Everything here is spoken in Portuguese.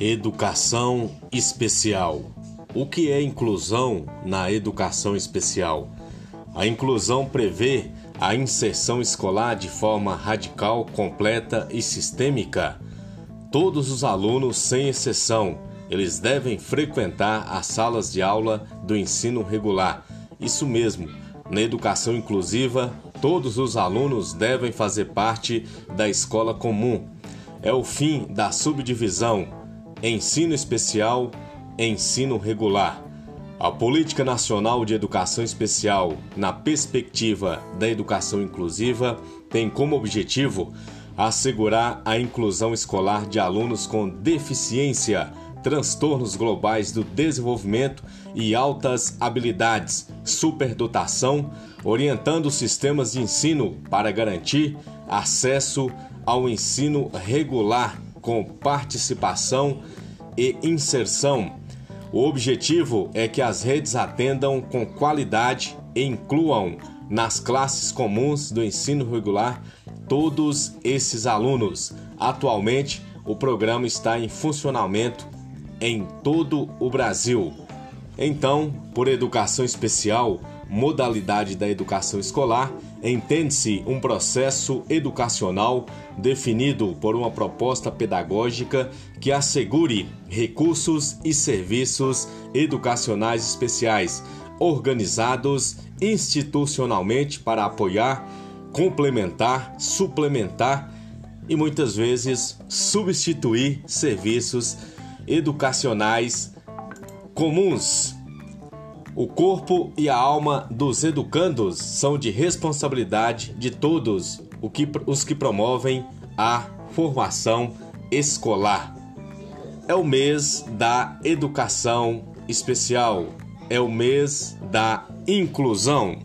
Educação especial. O que é inclusão na educação especial? A inclusão prevê a inserção escolar de forma radical, completa e sistêmica. Todos os alunos, sem exceção, eles devem frequentar as salas de aula do ensino regular. Isso mesmo, na educação inclusiva, todos os alunos devem fazer parte da escola comum. É o fim da subdivisão ensino especial, ensino regular. A Política Nacional de Educação Especial, na perspectiva da educação inclusiva, tem como objetivo assegurar a inclusão escolar de alunos com deficiência, transtornos globais do desenvolvimento e altas habilidades, superdotação, orientando sistemas de ensino para garantir acesso ao ensino regular com participação e inserção. O objetivo é que as redes atendam com qualidade e incluam nas classes comuns do ensino regular todos esses alunos. Atualmente, o programa está em funcionamento em todo o Brasil. Então, por educação especial, modalidade da educação escolar, entende-se um processo educacional definido por uma proposta pedagógica que assegure recursos e serviços educacionais especiais, organizados institucionalmente para apoiar, complementar, suplementar e muitas vezes substituir serviços educacionais comuns o corpo e a alma dos educandos são de responsabilidade de todos os que promovem a formação escolar. É o mês da educação especial, é o mês da inclusão.